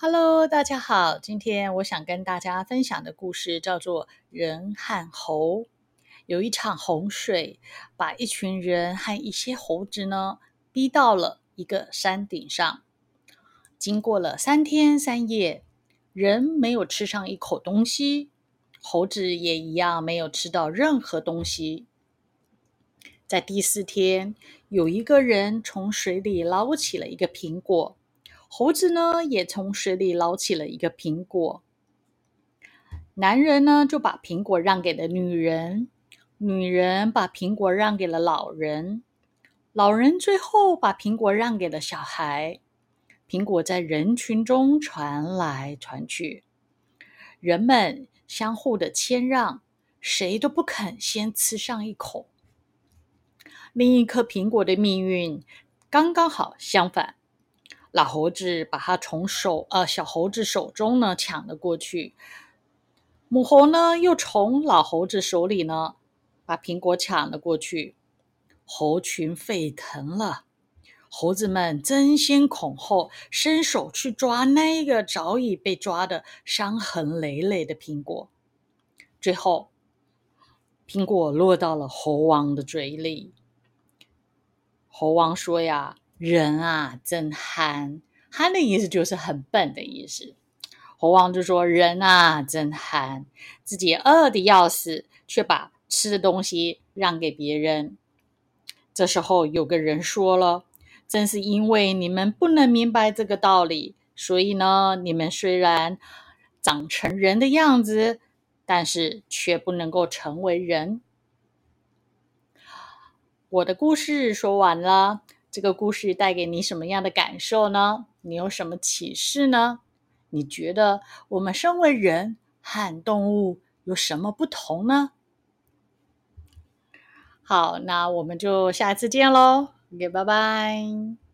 Hello，大家好。今天我想跟大家分享的故事叫做《人和猴》。有一场洪水，把一群人和一些猴子呢逼到了一个山顶上。经过了三天三夜，人没有吃上一口东西，猴子也一样没有吃到任何东西。在第四天，有一个人从水里捞起了一个苹果。猴子呢，也从水里捞起了一个苹果。男人呢，就把苹果让给了女人；女人把苹果让给了老人；老人最后把苹果让给了小孩。苹果在人群中传来传去，人们相互的谦让，谁都不肯先吃上一口。另一颗苹果的命运刚刚好相反。老猴子把它从手呃小猴子手中呢抢了过去，母猴呢又从老猴子手里呢把苹果抢了过去，猴群沸腾了，猴子们争先恐后伸手去抓那个早已被抓的伤痕累累的苹果，最后苹果落到了猴王的嘴里，猴王说呀。人啊，真憨！憨的意思就是很笨的意思。猴王就说：“人啊，真憨！自己饿的要死，却把吃的东西让给别人。”这时候有个人说了：“正是因为你们不能明白这个道理，所以呢，你们虽然长成人的样子，但是却不能够成为人。”我的故事说完了。这个故事带给你什么样的感受呢？你有什么启示呢？你觉得我们身为人和动物有什么不同呢？好，那我们就下次见喽，OK，拜拜。